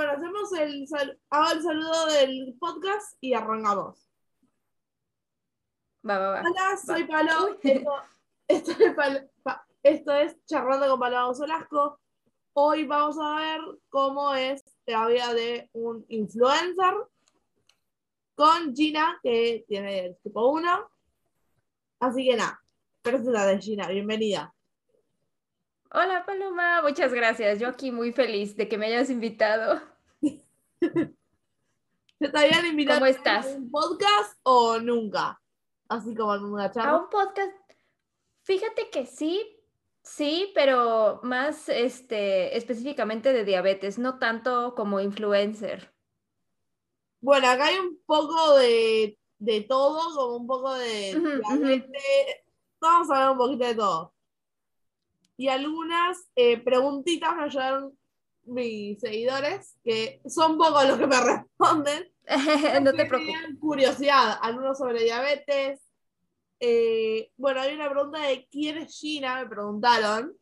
Bueno, hacemos el, sal- hago el saludo del podcast y arrancamos. Va, va, va. Hola, soy Palo. Esto, esto es Palo- Pa- esto es Charlando con Paloma Solasco. Hoy vamos a ver cómo es la vida de un influencer con Gina, que tiene el tipo 1. Así que nada, preséntate Gina, bienvenida. Hola Paloma, muchas gracias. Yo aquí muy feliz de que me hayas invitado. ¿Te habían invitado ¿Cómo estás? a un podcast o nunca? Así como en una A charla. un podcast. Fíjate que sí, sí, pero más este, específicamente de diabetes, no tanto como influencer. Bueno, acá hay un poco de, de todo, como un poco de diabetes. Vamos a hablar un poquito de todo. Y algunas eh, preguntitas me llegaron mis seguidores, que son pocos los que me responden. no te preocupes. tenían curiosidad, algunos sobre diabetes. Eh, bueno, hay una pregunta de quién es Gina, me preguntaron,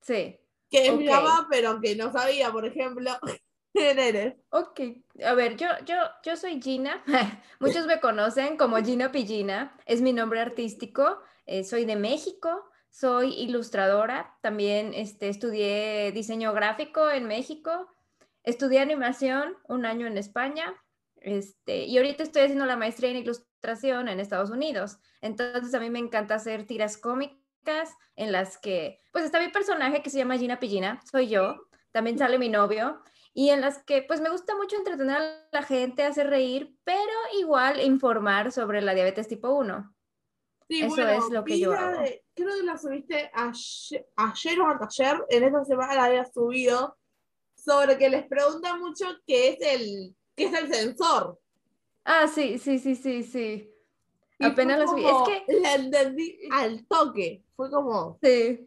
Sí. que es mi mamá, pero que no sabía, por ejemplo, quién eres. Ok, a ver, yo, yo, yo soy Gina, muchos me conocen como Gina Pillina, es mi nombre artístico, eh, soy de México, soy ilustradora, también este, estudié diseño gráfico en México, estudié animación un año en España, este, y ahorita estoy haciendo la maestría en ilustración en Estados Unidos, entonces a mí me encanta hacer tiras cómicas en las que, pues está mi personaje que se llama Gina Pillina, soy yo, también sale mi novio, y en las que pues me gusta mucho entretener a la gente, hacer reír, pero igual informar sobre la diabetes tipo 1. Sí, Eso bueno, es lo que yo la hago. de- creo que la subiste ayer, ayer o anteayer, en esta semana la había subido, sobre que les preguntan mucho qué es el, qué es el sensor. Ah, sí, sí, sí, sí, sí. Y Apenas la subí. Es que, La entendí al toque. Fue como. sí,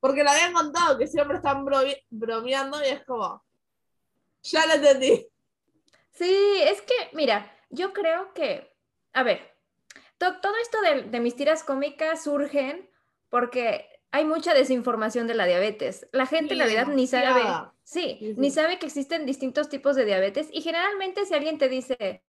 Porque le habían contado que siempre están bro- bromeando y es como. Ya lo entendí. sí, es que, mira, yo creo que, a ver, to- todo esto de, de mis tiras cómicas surgen porque hay mucha desinformación de la diabetes. La gente en Sí, realidad ni sabe, sí, Sí, ni sabe que existen distintos tipos de diabetes y generalmente si alguien te dice,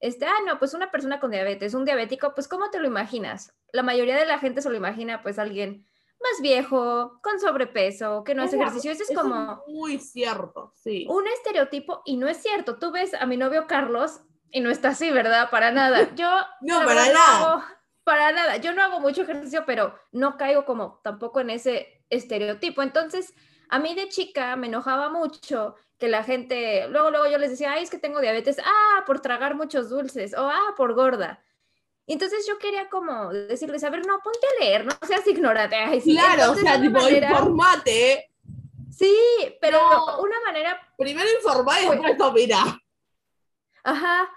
este, ah, no, pues una persona con diabetes, un diabético, pues ¿cómo te lo imaginas? La mayoría de la gente se lo imagina pues alguien más viejo, con sobrepeso, que no hace la- ejercicio. Eso es eso como muy cierto, sí. un estereotipo y no es cierto. Tú ves a mi novio Carlos y no está así, ¿verdad? Para nada. Yo No, para verdad, nada. hago- para nada. Yo no hago mucho ejercicio, pero no caigo como tampoco en ese estereotipo. Entonces, a mí de chica me enojaba mucho que la gente, luego, luego yo les decía, ay, es que tengo diabetes, ah, por tragar muchos dulces, o ah, por gorda. Entonces yo quería como decirles, a ver, no, ponte a leer, no seas ignorante. Ay, sí. claro, o sea, tipo, manera- informate. Sí, pero No. una manera Primero informar y después opinar. Ajá.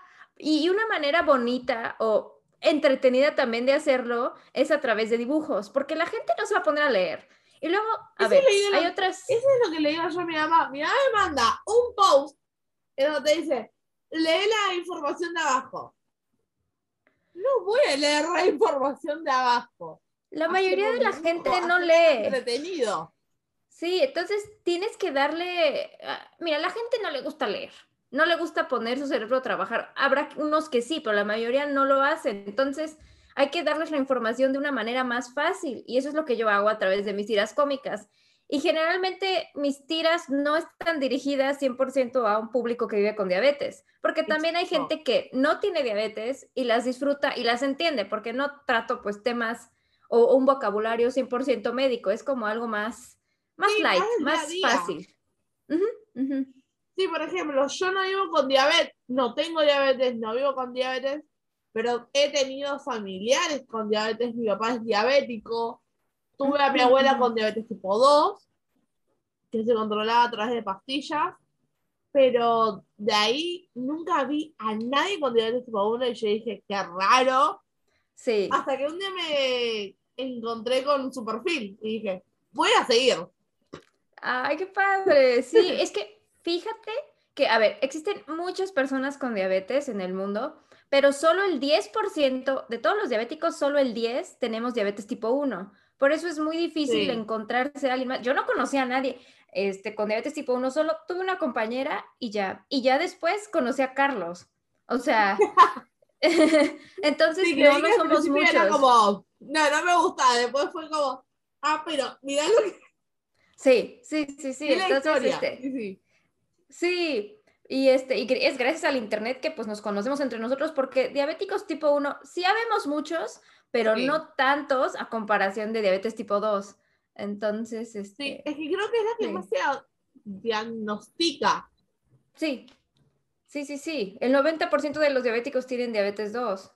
Y una manera bonita o entretenida también de hacerlo es a través de dibujos, porque la gente no se va a poner a leer. Y luego, a Eso ver, hay otras. Eso es lo que le digo yo a mi mamá. Mi mamá me manda un post en donde dice, lee la información de abajo. No voy a leer la información de abajo. La mayoría de la gente no lee. Entretenido. Sí, entonces tienes que darle. ah, Mira, a la gente no le gusta leer. No le gusta poner su cerebro a trabajar. Habrá unos que sí, pero la mayoría no lo hacen. Entonces, hay que darles la información de una manera más fácil. Y eso es lo que yo hago a través de mis tiras cómicas. Y generalmente mis tiras no están dirigidas 100% a un público que vive con diabetes, porque también hay gente que no tiene diabetes y las disfruta y las entiende, porque no trato pues temas o, un vocabulario 100% médico, es como algo más, más Sí, light, más del día a más día. fácil. Sí, por ejemplo, yo no vivo con diabetes, no tengo diabetes, no vivo con diabetes, pero he tenido familiares con diabetes. Mi papá es diabético. Tuve a mi abuela con diabetes tipo 2, que se controlaba a través de pastillas, pero de ahí nunca vi a nadie con diabetes tipo 1 y yo dije, qué raro. Sí, Hasta que un día me encontré con su perfil y dije, voy a seguir. ay, qué padre. Sí, es que fíjate que, a ver, existen muchas personas con diabetes en el mundo, pero solo el 10% de todos los diabéticos, solo el 10 tenemos diabetes tipo 1. Por eso es muy difícil Sí. encontrarse a alguien más. Yo no conocía a nadie. este, con diabetes tipo 1, solo tuve una compañera y ya. Y ya después conocí a Carlos. O sea, entonces no, no somos muchos. como, no, no me gusta. Después fue como, ah, pero mira lo que... Sí, sí, sí, sí. Entonces, este, sí, sí. Sí, y, este, y es gracias al Internet que pues nos conocemos entre nosotros porque diabéticos tipo 1 sí habemos muchos, pero no tantos a comparación de diabetes tipo 2. Entonces, este... Sí, es que creo que es la que más se diagnostica. Sí, sí, sí, sí. El 90% de los diabéticos tienen diabetes 2.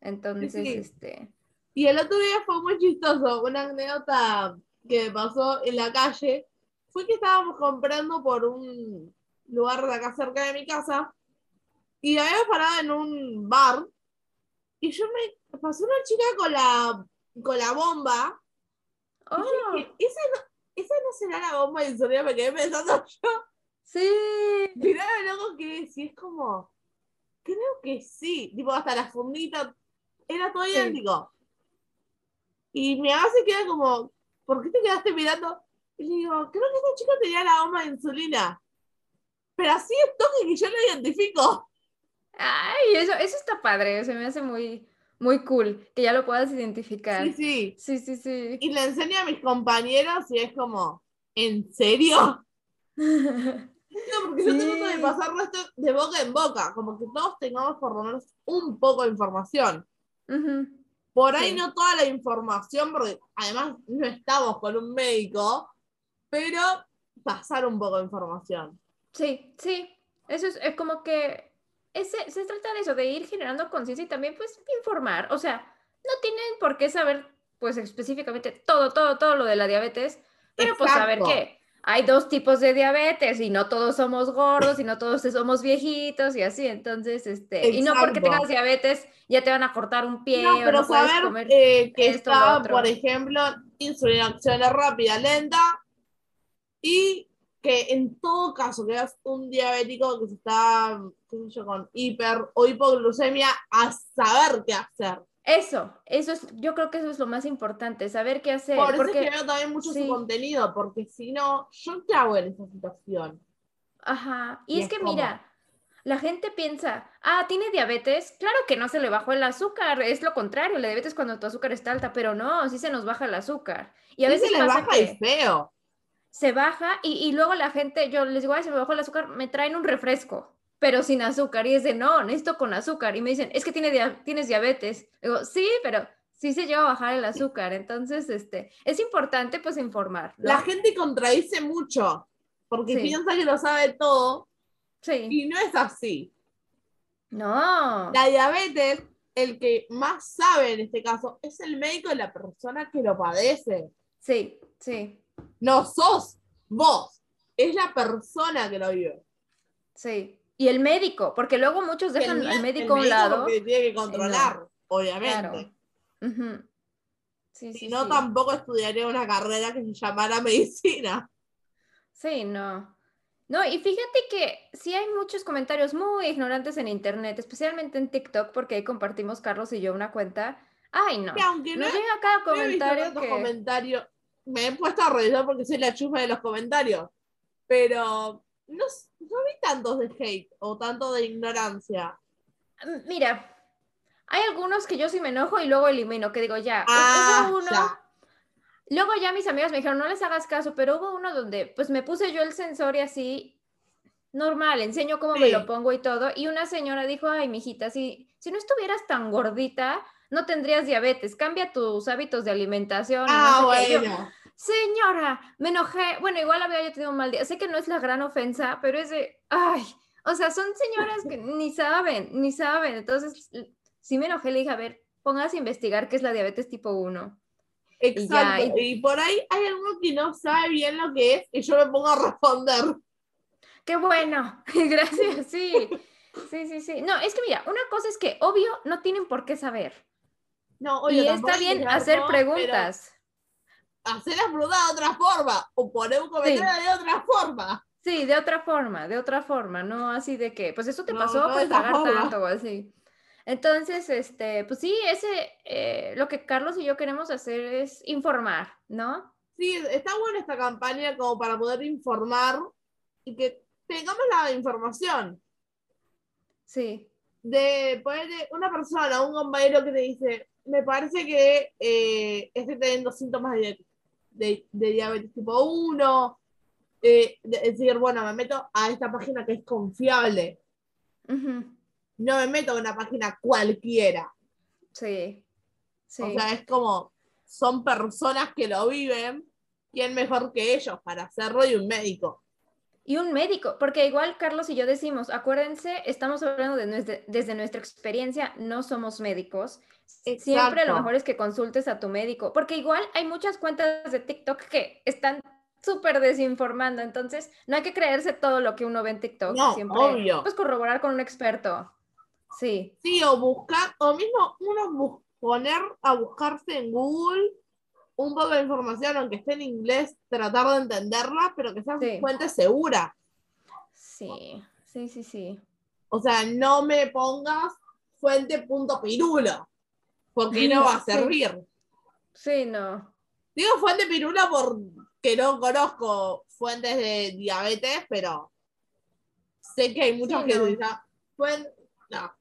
Entonces, este... Y el otro día fue muy chistoso, una anécdota que pasó en la calle, fue que estábamos comprando por un lugar de acá cerca de mi casa, y habíamos parado en un bar, y yo me pasó una chica con la, con la bomba. Oh. ¿esa, no, esa no será la bomba de insulina, me quedé pensando yo. Sí. Mirá loco que si es como, creo que sí, tipo hasta la fundita, era todo idéntico. Y mi mamá se queda como, ¿por qué te quedaste mirando? Y le digo, creo que esta chica tenía la bomba de insulina. Pero así es toque que yo lo identifico. Ay, eso, eso está padre, se me hace muy, muy cool que ya lo puedas identificar. Sí, sí. Sí, sí, sí. Y le enseño a mis compañeros y es como, ¿en serio? No, porque yo tengo de pasar esto de boca en boca, como que todos tengamos por lo menos un poco de información. Por ahí no toda la información, porque además no estamos con un médico, pero pasar un poco de información. Sí, sí. Eso es, es como que ese, se trata de eso, de ir generando conciencia y también pues informar. O sea, no tienen por qué saber pues específicamente todo, todo, todo lo de la diabetes, pero pues saber que hay dos tipos de diabetes y no todos somos gordos y no todos somos viejitos y así, entonces, este, y no porque tengas diabetes ya te van a cortar un pie no, pero saber comer eh, que está, por ejemplo, insulina acción rápida, lenta y que en todo caso que veas un diabético que se está, qué sé yo, con hiper o hipoglucemia, a saber qué hacer. Eso, eso es, yo creo que eso es lo más importante, saber qué hacer. Por eso porque, es que veo también mucho su contenido, porque si no, yo qué hago en esa situación. Ajá, y, es, que mira, la gente piensa, ah, tiene diabetes, claro que no se le bajó el azúcar, es lo contrario, la diabetes cuando tu azúcar está alta, pero no, sí se nos baja el azúcar. Y a veces se le baja y feo se baja y, luego la gente, yo les digo, ay, se me bajó el azúcar, me traen un refresco, pero sin azúcar. Y es de, no, necesito con azúcar. Y me dicen, es que tiene tienes diabetes. Digo, sí, pero sí se llega a bajar el azúcar. Entonces, este, es importante pues informar. La gente contradice mucho, porque piensa que lo sabe todo. Sí. Y no es así. No. La diabetes, el que más sabe en este caso, es el médico de la persona que lo padece. Sí, sí. No sos vos, es la persona que lo vive. Sí. Y el médico, porque luego muchos dejan al médico a un lado. Porque tiene que controlar, obviamente. si no, tampoco estudiaría una carrera que se llamara medicina. Sí, no. No, y fíjate que sí hay muchos comentarios muy ignorantes en internet, especialmente en TikTok, porque ahí compartimos Carlos y yo una cuenta. Ay, no. Que aunque no, llega cada comentario que... comentario me he puesto a revisar porque soy la chufa de los comentarios, pero no, no vi tantos de hate o tanto de ignorancia. Mira, hay algunos que yo sí me enojo y luego elimino, que digo, ya, ah, uno. Luego ya mis amigas me dijeron, no les hagas caso, pero hubo uno donde pues me puse yo el sensor y así, normal, enseño cómo me lo pongo y todo, y una señora dijo, ay, mijita, si, si no estuvieras tan gordita, no tendrías diabetes, cambia tus hábitos de alimentación. Ah, bueno. Señora, me enojé. Bueno, igual había yo tenido un mal día. Sé que no es la gran ofensa, pero es de, ay, o sea, son señoras que ni saben, ni saben. Entonces, sí me enojé, le dije, a ver, póngase a investigar qué es la diabetes tipo 1. Exacto. Y, por ahí hay alguno que no sabe bien lo que es y yo me pongo a responder. Qué bueno, gracias, sí. Sí, sí, sí. No, es que mira, una cosa es que obvio no tienen por qué saber. No, y está bien hacer preguntas. Hacer la pregunta de otra forma o poner un comentario de otra forma. Sí, de otra forma, de otra forma, no así de que, pues eso te pasó por pagar tanto o así. Entonces, este, pues sí, ese, eh, lo que Carlos y yo queremos hacer es informar, ¿no? Sí, está buena esta campaña como para poder informar y que tengamos la información. Sí. De ponerle una persona, un compañero que te dice, me parece que eh, estoy teniendo síntomas de, de- de diabetes tipo 1. eh, de- decir, bueno, me meto a esta página que es confiable. No me meto a una página cualquiera. Sí. Sí. O sea, es como, son personas que lo viven. ¿Quién mejor que ellos para hacerlo y un médico? Y un médico, porque igual Carlos y yo decimos, acuérdense, estamos hablando de nuestra- desde nuestra experiencia, no somos médicos. Siempre lo Exacto. mejor es que consultes a tu médico, porque igual hay muchas cuentas de TikTok que están súper desinformando, entonces no hay que creerse todo lo que uno ve en TikTok, No, siempre obvio. pues corroborar con un experto. Sí, Sí, o buscar, o mismo uno bus- poner a buscarse en Google un poco de información, aunque esté en inglés, tratar de entenderla, pero que sea Sí. fuente segura. sí, sí, sí, sí. O sea, no me pongas fuente punto pirulo, porque no va a servir. Sí, no. Digo fuente pirulo porque no conozco fuentes de diabetes, pero sé que hay muchos Sí, que no. dicen, "Fuen- no.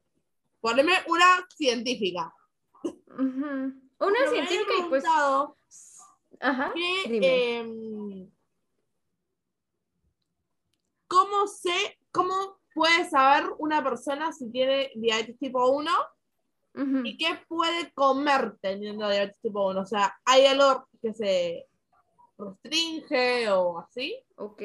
Poneme una científica. Una Pero científica y pues, ajá, que, dime. em, ¿Cómo sé, cómo puede saber una persona si tiene diabetes tipo 1 Ujú. y qué puede comer teniendo diabetes tipo 1? O sea, ¿hay algo que se restringe o así? Ok.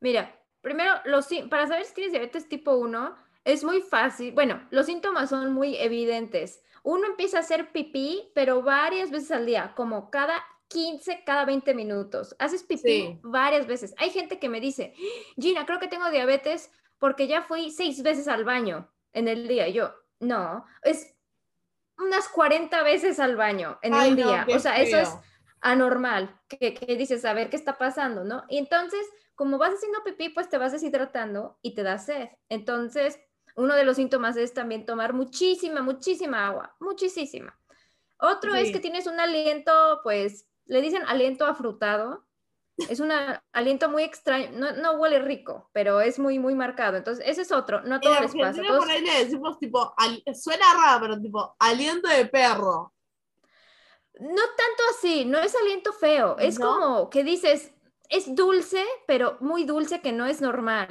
Mira, primero, los, para saber si tienes diabetes tipo 1, es muy fácil. Bueno, los síntomas son muy evidentes. Uno empieza a hacer pipí, pero varias veces al día, como cada 15, cada 20 minutos. Haces pipí Sí. varias veces. Hay gente que me dice, Gina, creo que tengo diabetes porque ya fui seis veces al baño en el día. Y yo, no, es unas 40 veces al baño en Ay, un no, día. o sea, eso es anormal, que, que dices, a ver qué está pasando, ¿no? Y entonces, como vas haciendo pipí, pues te vas deshidratando y te da sed. Entonces, uno de los síntomas es también tomar muchísima, muchísima agua, muchísima. Otro es que tienes un aliento, pues, le dicen aliento afrutado. Es un aliento muy extraño, no, no huele rico, pero es muy, muy marcado. Entonces, ese es otro, no a todos les pasa. Todos- por ahí le decimos tipo, al- suena raro, pero tipo, aliento de perro. No tanto así, no es aliento feo, es ¿No? como que dices, es dulce, pero muy dulce que no es normal.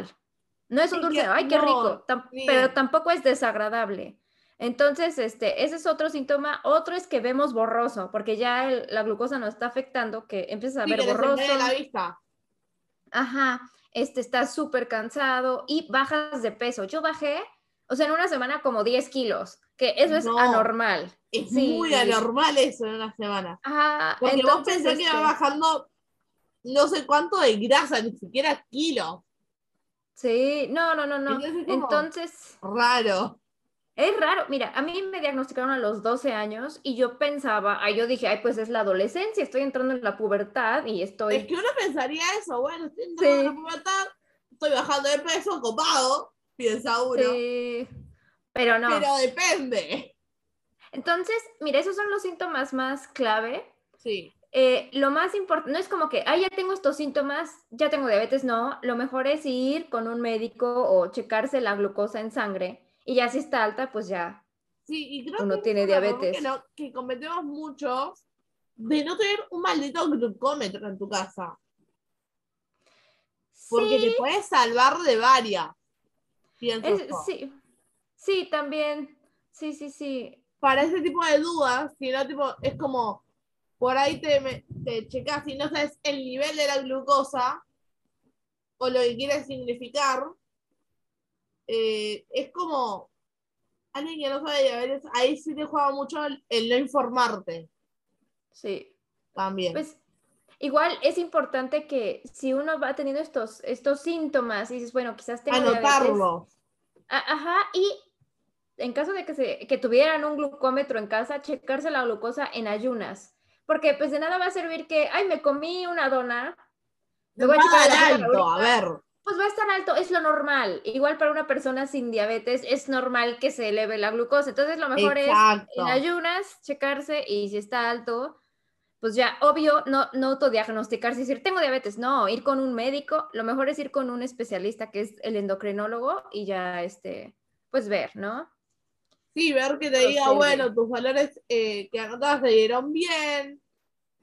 No es un dulce, ay, qué no, rico, tam- pero tampoco es desagradable. Entonces, este, ese es otro síntoma. Otro es que vemos borroso, porque ya el- la glucosa nos está afectando, que empiezas a Sí, ver borroso. la vista. Ajá, este, estás súper cansado y bajas de peso. Yo bajé, o sea, en una semana como 10 kilos, que eso es No. anormal. Es Sí. muy anormal eso en una semana. Ajá, Porque vos entonces, pensás que va este, bajando no sé cuánto de grasa, ni siquiera kilos. Sí, no, no, no, no. Entonces Entonces, Raro. Es raro. Mira, a mí me diagnosticaron a los 12 años y yo pensaba, ay, yo dije, ay, pues es la adolescencia, estoy entrando en la pubertad y estoy... Es que uno pensaría eso, bueno, estoy entrando en la pubertad, estoy bajando de peso, copado, piensa uno. Sí, pero no. Pero depende. Entonces, mira, esos son los síntomas más clave. Sí. Eh, lo más importante, no es como que, ay, ya tengo estos síntomas, ya tengo diabetes, no. Lo mejor es ir con un médico o checarse la glucosa en sangre. Y ya si está alta, pues ya. Sí, y creo Uno que tiene diabetes. Que, no- que cometemos muchos de no tener un maldito glucómetro en tu casa. Porque Sí, te puedes salvar de varias. Es- sí, sí, también. Sí, sí, sí. Para ese tipo de dudas, si no, tipo, es como por ahí te, te checas y no sabes el nivel de la glucosa o lo que quiere significar. Eh, es como alguien que no sabe diabetes, ahí sí te juega mucho el, el no informarte Sí. también. Pues igual es importante que si uno va teniendo estos, estos síntomas y dices, bueno, quizás tengo diabetes, Anotarlo. A- Ajá, y en caso de que, se, que tuvieran un glucómetro en casa, checarse la glucosa en ayunas. Porque pues de nada va a servir que, ay, me comí una dona, voy a checar alto, a ver. Pues va a estar alto, es lo normal. Igual para una persona sin diabetes es normal que se eleve la glucosa. Entonces lo mejor es Exacto. en ayunas checarse y si está alto, pues ya, obvio, no, no autodiagnosticarse y decir, tengo diabetes, no, ir con un médico, lo mejor es ir con un especialista que es el endocrinólogo y ya, este, pues ver, ¿no? Sí, ver que te diga, bueno, tus valores eh, que anotas se dieron bien,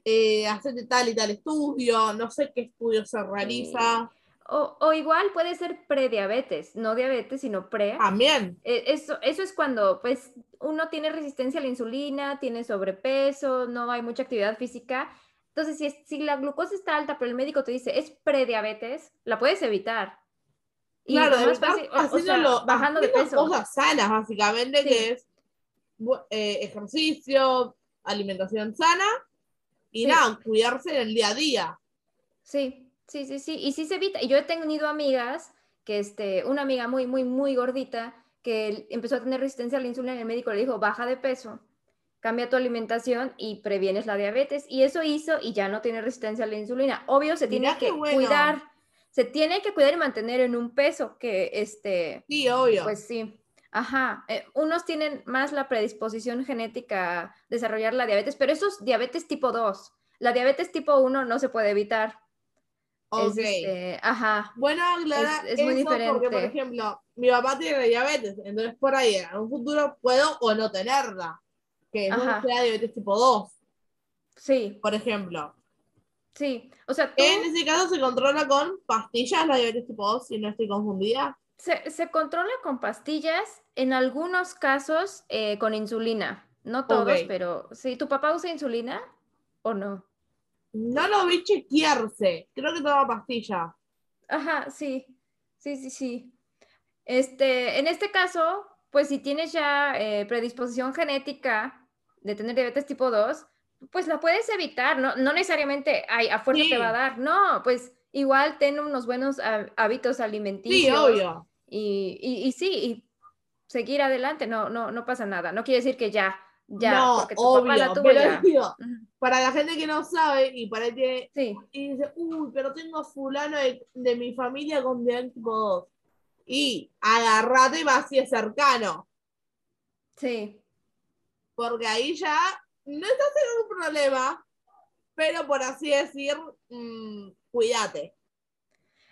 eh, hacerte tal y tal estudio, no sé qué estudio se realiza. O, igual puede ser prediabetes, no diabetes, sino pre. También. E, eso, eso es cuando pues uno tiene resistencia a la insulina, tiene sobrepeso, no hay mucha actividad física. Entonces, si, si la glucosa está alta, pero el médico te dice es prediabetes, la puedes evitar. Y claro, más fácil, bajando de peso. Cosas sanas, básicamente, que es eh, ejercicio, alimentación sana y nada, cuidarse en el día a día. Sí, Sí, sí, sí, y sí se evita. Y yo he tenido amigas, que este, una amiga muy, muy, muy gordita, que empezó a tener resistencia a la insulina y el médico le dijo, baja de peso, cambia tu alimentación y previenes la diabetes. Y eso hizo y ya no tiene resistencia a la insulina. Obvio, se tiene que cuidar, se tiene que cuidar y mantener en un peso que, este... Sí, obvio. Pues sí. Ajá, eh, unos tienen más la predisposición genética a desarrollar la diabetes, pero eso es diabetes tipo 2. La diabetes tipo 1 no se puede evitar. Ok. Este, ajá. Bueno, Clara, es, muy diferente. porque, por ejemplo, mi papá tiene diabetes, entonces por ahí en un futuro puedo o no tenerla, que no sea diabetes tipo 2. Sí. Por ejemplo. Sí, o sea, En ese caso se controla con pastillas la diabetes tipo 2, si no estoy confundida. Se, se controla con pastillas, en algunos casos eh, con insulina. No todos, pero sí. ¿Tu papá usa insulina o no? No lo vi chequearse. Creo que toma pastilla. Ajá, sí. Sí, sí, sí. Este, en este caso, pues si tienes ya eh, predisposición genética de tener diabetes tipo 2, pues la puedes evitar, no, no necesariamente ay, a fuerza te va a dar, no, pues igual ten unos buenos hábitos alimenticios. Sí, obvio. Y, y, y, sí, y seguir adelante, no, no, no pasa nada. No quiere decir que ya ya, no, obvio, pero para la gente que no sabe y para que y dice, uy, pero tengo fulano de, mi familia con diabetes tipo 2. Y agarrate más si es cercano. Sí. Porque ahí ya no estás en un problema, pero por así decir, mmm, cuídate.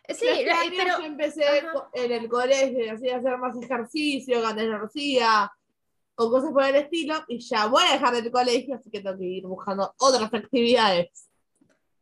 Sí, este pero... yo empecé en el colegio, así hacer más ejercicio, ganar energía, o cosas por el estilo, y ya voy a dejar el colegio, así que tengo que ir buscando otras actividades.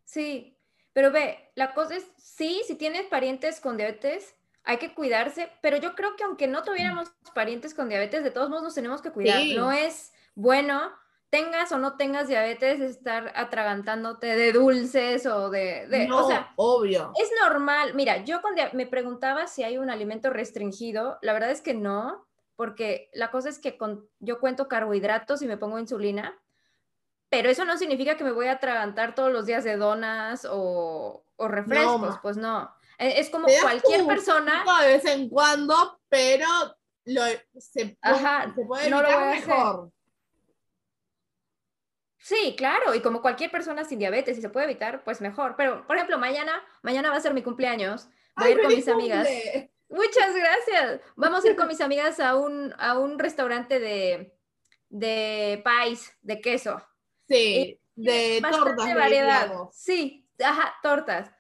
Sí, pero ve, la cosa es, sí, si tienes parientes con diabetes, hay que cuidarse, pero yo creo que aunque no tuviéramos parientes con diabetes, de todos modos nos tenemos que cuidar. No es bueno, tengas o no tengas diabetes, estar atragantándote de dulces o de... no, obvio. Es normal. Mira, yo cuando me preguntaba si hay un alimento restringido, la verdad es que no porque la cosa es que con, yo cuento carbohidratos y me pongo insulina, pero eso no significa que me voy a atragantar todos los días de donas o, refrescos, pues no. E, es como cualquier persona. De vez en cuando, pero lo, se, puede no mejor. Sí, claro, y como cualquier persona sin diabetes, y se puede evitar, pues mejor. Pero, por ejemplo, mañana, mañana va a ser mi cumpleaños. Voy a ir con mis amigas. Muchas gracias. Vamos a ir con mis amigas a un, a un restaurante de, de pais, de queso. Sí, de tortas. De variedad. Sí, ajá, tortas.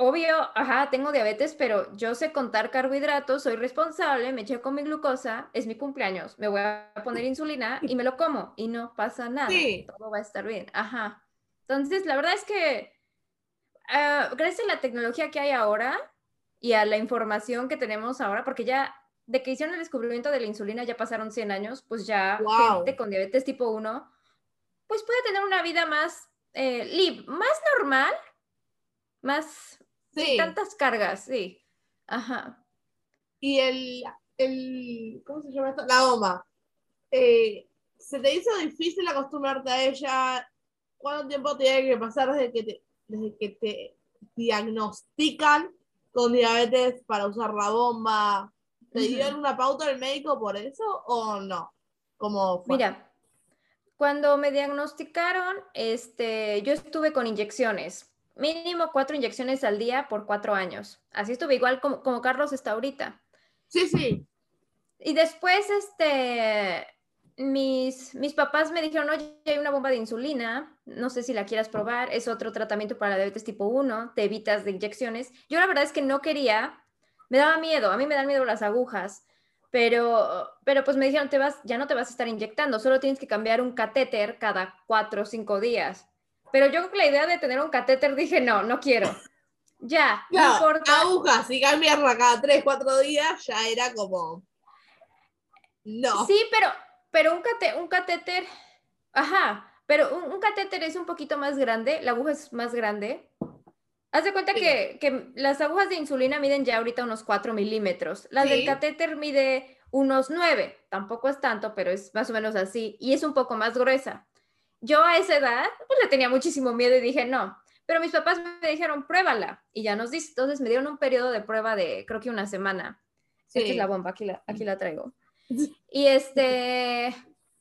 Obvio, ajá, tengo diabetes, pero yo sé contar carbohidratos, soy responsable, me eché con mi glucosa, es mi cumpleaños, me voy a poner insulina y me lo como y no pasa nada. Sí. Todo va a estar bien. Ajá. Entonces, la verdad es que uh, gracias a la tecnología que hay ahora, y a la información que tenemos ahora, porque ya de que hicieron el descubrimiento de la insulina ya pasaron 100 años, pues ya gente con diabetes tipo 1, pues puede tener una vida más, eh, más normal, más sin tantas cargas, sí. Ajá. Y el, el ¿cómo se llama esto? La OMA. Eh, ¿Se te hizo difícil acostumbrarte a ella? ¿Cuánto tiempo tiene que pasar desde que te, desde que te diagnostican con diabetes para usar la bomba. ¿Te dieron una pauta del médico por eso o no? ¿Cómo Mira, cuando me diagnosticaron, este, yo estuve con inyecciones, mínimo cuatro inyecciones al día por cuatro años. Así estuve igual como, como Carlos está ahorita. Sí, sí. Y después, este, mis, mis papás me dijeron, oye, hay una bomba de insulina, no sé si la quieras probar, es otro tratamiento para la diabetes tipo 1, te evitas de inyecciones. Yo la verdad es que no quería, me daba miedo, a mí me dan miedo las agujas, pero, pero pues me dijeron, te vas, ya no te vas a estar inyectando, solo tienes que cambiar un catéter cada cuatro o cinco días. Pero yo con la idea de tener un catéter dije, no, no quiero. Ya, no importa. Agujas, si cambiarla cada tres, cuatro días, ya era como... No. Sí, pero pero un, un catéter, ajá, pero un, catéter es un poquito más grande, la aguja es más grande. Haz de cuenta que, que, las agujas de insulina miden ya ahorita unos 4 milímetros. La del catéter mide unos 9. Tampoco es tanto, pero es más o menos así. Y es un poco más gruesa. Yo a esa edad, pues le tenía muchísimo miedo y dije, no. Pero mis papás me dijeron, pruébala. Y ya nos dice. Entonces me dieron un periodo de prueba de, creo que una semana. Sí. Esta es la bomba, aquí la, aquí la traigo. Y este,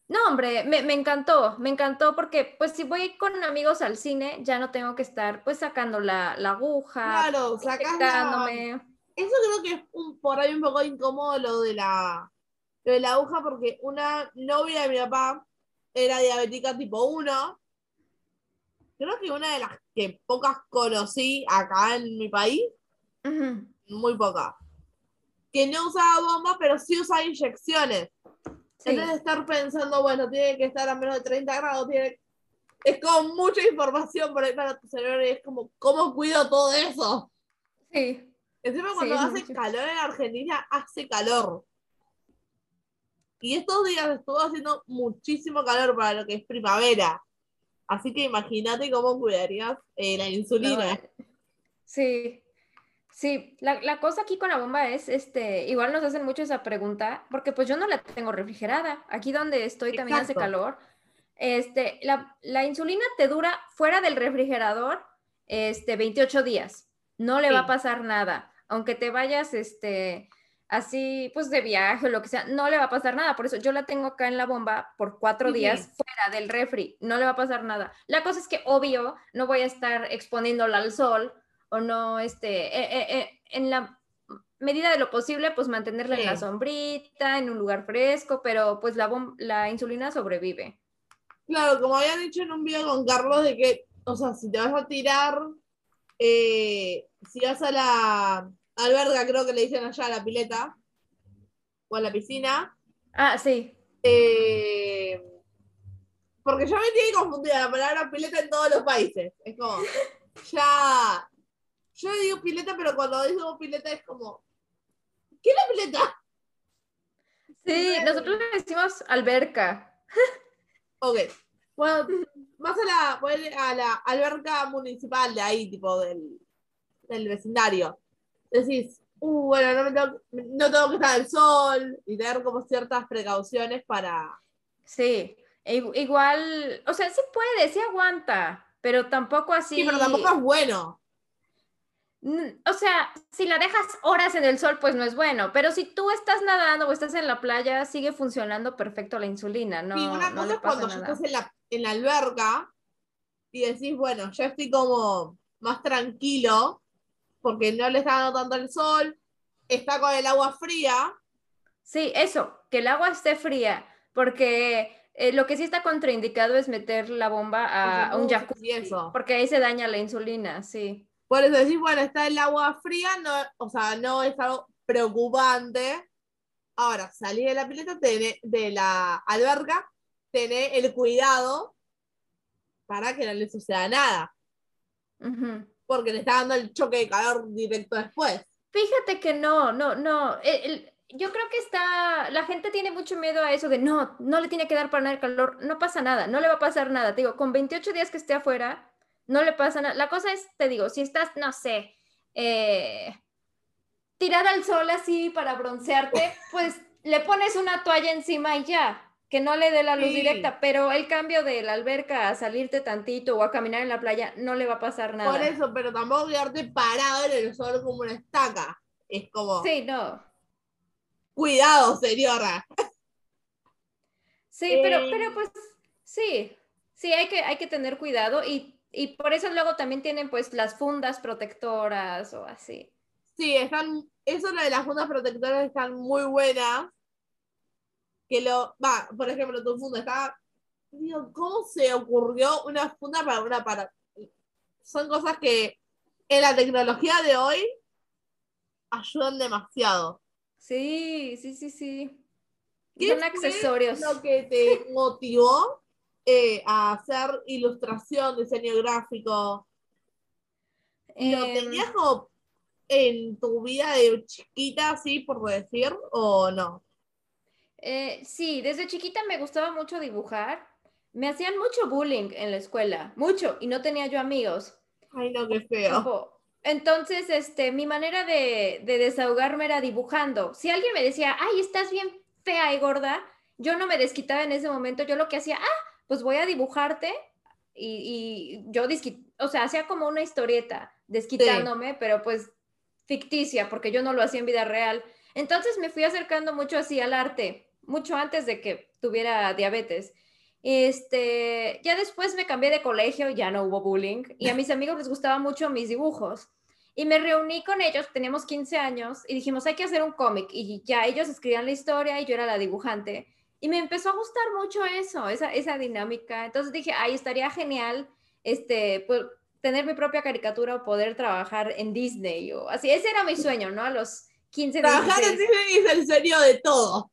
no, hombre, me, encantó, me encantó porque pues si voy con amigos al cine, ya no tengo que estar pues sacando la, aguja, claro, sacándome. Eso creo que es un, por ahí un poco incómodo lo de la, de la aguja porque una novia de mi papá era diabética tipo 1. Creo que una de las que pocas conocí acá en mi país. Muy poca que no usaba bomba, pero sí usaba inyecciones. Sí. En vez de estar pensando, bueno, tiene que estar a menos de 30 grados, tiene... es como mucha información por ahí para tu cerebro y es como, ¿cómo cuido todo eso? Sí. Encima cuando hace calor en Argentina, hace calor. Y estos días estuvo haciendo muchísimo calor para lo que es primavera. Así que imagínate cómo cuidarías eh, la insulina. Sí, Sí, la, cosa aquí con la bomba es, este, igual nos hacen mucho esa pregunta, porque pues yo no la tengo refrigerada. Aquí donde estoy también hace calor. Este, la, insulina te dura fuera del refrigerador, este, 28 días. No le va a pasar nada. Aunque te vayas, este, así, pues de viaje o lo que sea, no le va a pasar nada. Por eso yo la tengo acá en la bomba por cuatro días fuera del refri. No le va a pasar nada. La cosa es que, obvio, no voy a estar exponiéndola al sol o no, este, eh, eh, eh, en la medida de lo posible, pues mantenerla en la sombrita, en un lugar fresco, pero pues la, la insulina sobrevive. Claro, como había dicho en un video con Carlos, de que, o sea, si te vas a tirar, si vas a la alberga, creo que le dicen allá, a la pileta, o a la piscina. Ah, sí. porque yo me tiene confundida la palabra pileta en todos los países. Es como, ya, yo le digo pileta, pero cuando digo pileta es como, ¿qué es la pileta? Sí, nosotros le decimos alberca. Ok. Bueno, vas a la, a la alberca municipal de ahí, tipo del, del vecindario. Decís, uh, bueno, no, tengo, no tengo que estar al sol y tener como ciertas precauciones para... Sí, e igual, o sea, sí puede, sí aguanta, pero tampoco así. Sí, pero tampoco es bueno. O sea, si la dejas horas en el sol, pues no es bueno, pero si tú estás nadando o estás en la playa, sigue funcionando perfecto la insulina, ¿no? Sí, una cosa es cuando estás en la, en la alberca y decís, bueno, ya estoy como más tranquilo porque no le está dando tanto el sol, está con el agua fría. Sí, eso, que el agua esté fría, porque eh, lo que sí está contraindicado es meter la bomba a, a un jacuzzi, porque ahí se daña la insulina, sí. Por eso decís, bueno, está el agua fría, no, o sea, no es algo preocupante. Ahora, salir de la pileta, de la alberca, tener el cuidado para que no le suceda nada. Porque le está dando el choque de calor directo después. Fíjate que no, no, no. yo creo que está, la gente tiene mucho miedo a eso de no, no le tiene que dar para nada el calor, no pasa nada, no le va a pasar nada. Te digo, con 28 días que esté afuera, no le pasa nada. La cosa es, te digo, si estás, no sé, eh, tirada al sol así para broncearte, pues le pones una toalla encima y ya, que no le dé la luz directa, pero el cambio de la alberca a salirte tantito o a caminar en la playa no le va a pasar nada. Por eso, pero tampoco quedarte parado en el sol como una estaca. Es como. Sí, no. Cuidado, señora. Sí, pero, eh. pero pues sí, sí, hay que, hay que tener cuidado y y por eso luego también tienen pues las fundas protectoras o así. Sí, están, eso de las fundas protectoras están muy buenas. que lo, va, por ejemplo, tu funda está, digo, ¿cómo se ocurrió una funda para una para? Son cosas que en la tecnología de hoy ayudan demasiado. Sí, sí, sí, sí. ¿Qué Son fue accesorios. Lo que te motivó eh, a hacer ilustración, diseño gráfico, ¿lo Em, tenías como en tu vida de chiquita, así por decir, o no? Eh, sí, desde chiquita me gustaba mucho dibujar. Me hacían mucho bullying en la escuela, mucho, y no tenía yo amigos. Ay, no, qué feo. Entonces, este, mi manera de, de desahogarme era dibujando. Si alguien me decía, ay, estás bien fea y gorda, yo no me desquitaba en ese momento. Yo lo que hacía, ah, pues voy a dibujarte. Y, y yo, o sea, hacía como una historieta desquitándome, pero pues ficticia, porque yo no lo hacía en vida real. Entonces me fui acercando mucho así al arte, mucho antes de que tuviera diabetes. Este, ya después me cambié de colegio, ya no hubo bullying, y a mis amigos les gustaban mucho mis dibujos. Y me reuní con ellos, teníamos 15 años, y dijimos, hay que hacer un cómic. Y ya ellos escribían la historia y yo era la dibujante. Y me empezó a gustar mucho eso, esa, esa dinámica. Entonces dije, ay, estaría genial este, pues, tener mi propia caricatura o poder trabajar en Disney. O así, ese era mi sueño, ¿no? A los 15, Trabajar en 16. Disney es el sueño de todo.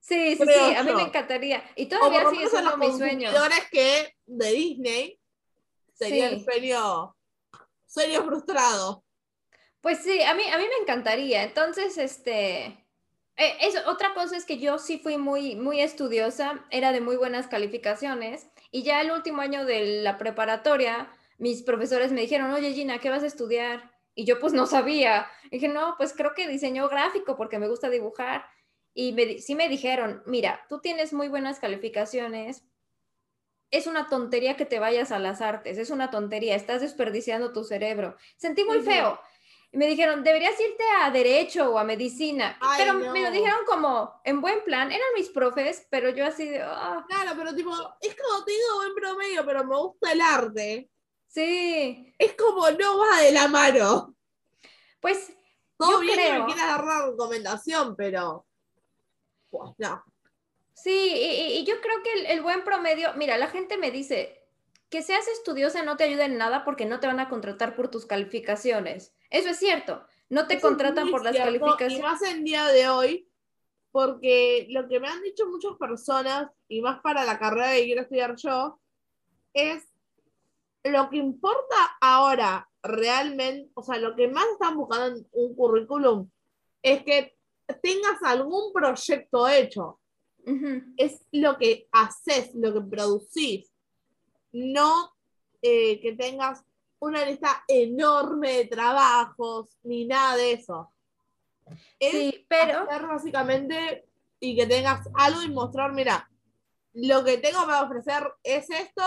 Sí, sí, creo sí, a mí me encantaría. Y todavía sigue siendo mi sueño. que de Disney sería Sí. el sueño, sueño frustrado. Pues sí, a mí, a mí me encantaría. Entonces, este, eh, eso, otra cosa es que yo sí fui muy, muy estudiosa, era de muy buenas calificaciones y ya el último año de la preparatoria, mis profesores me dijeron, oye Gina, ¿qué vas a estudiar? Y yo pues no sabía. dije, no, pues creo que diseño gráfico porque me gusta dibujar. Y me, sí me dijeron, mira, tú tienes muy buenas calificaciones, es una tontería que te vayas a las artes, es una tontería, estás desperdiciando tu cerebro. Sentí muy feo. Y me dijeron, deberías irte a derecho o a medicina. Ay, pero me lo dijeron como en buen plan, eran mis profes, pero yo así de, "Ah, Claro, pero tipo, es como tengo buen promedio, pero me gusta el arte. sí, Es como no va de la mano. pues Todo Yo bien que creo. me quieras dar recomendación, pero. Pues no. sí, y, y- y yo creo que el, el buen promedio, mira, la gente me dice que seas estudiosa no te ayuda en nada porque no te van a contratar por tus calificaciones. Eso es cierto, no te Eso contratan por las cierto, calificaciones. Y más en día de hoy, porque lo que me han dicho muchas personas, y más para la carrera que quiero estudiar yo, es lo que importa ahora realmente, o sea, lo que más están buscando en un currículum es que tengas algún proyecto hecho. Es lo que haces, lo que producís, no eh, que tengas una lista enorme de trabajos, ni nada de eso. Es Sí, pero... hacer básicamente y que tengas algo y mostrar, mira, lo que tengo para ofrecer es esto,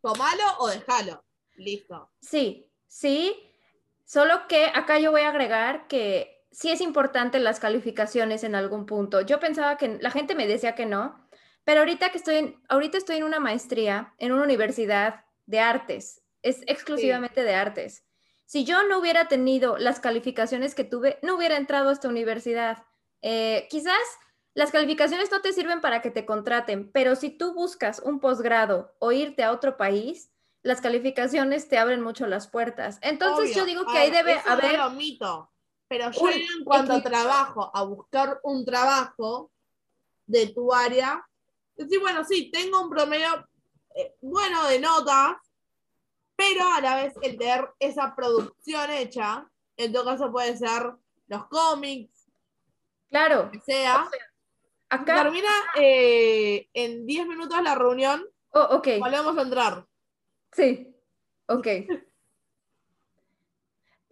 tomalo o déjalo. Listo. Sí, sí, solo que acá yo voy a agregar que sí es importante las calificaciones en algún punto. Yo pensaba que la gente me decía que no, pero ahorita que estoy en, ahorita estoy en una maestría en una universidad de artes, es exclusivamente de artes. Si yo no hubiera tenido las calificaciones que tuve, no hubiera entrado a esta universidad. Eh, quizás las calificaciones no te sirven para que te contraten, pero si tú buscas un posgrado o irte a otro país, las calificaciones te abren mucho las puertas. Entonces Obvio. yo digo que ahí debe eso no haber... lo omito, pero yo en cuanto equilibrio. trabajo, a buscar un trabajo de tu área, decir, bueno, sí, tengo un promedio eh, bueno de notas, pero a la vez el tener esa producción hecha, en todo caso puede ser los cómics, Claro, que sea. acá... Termina eh, en 10 minutos la reunión, Oh, ok, volvemos a entrar. sí, ok.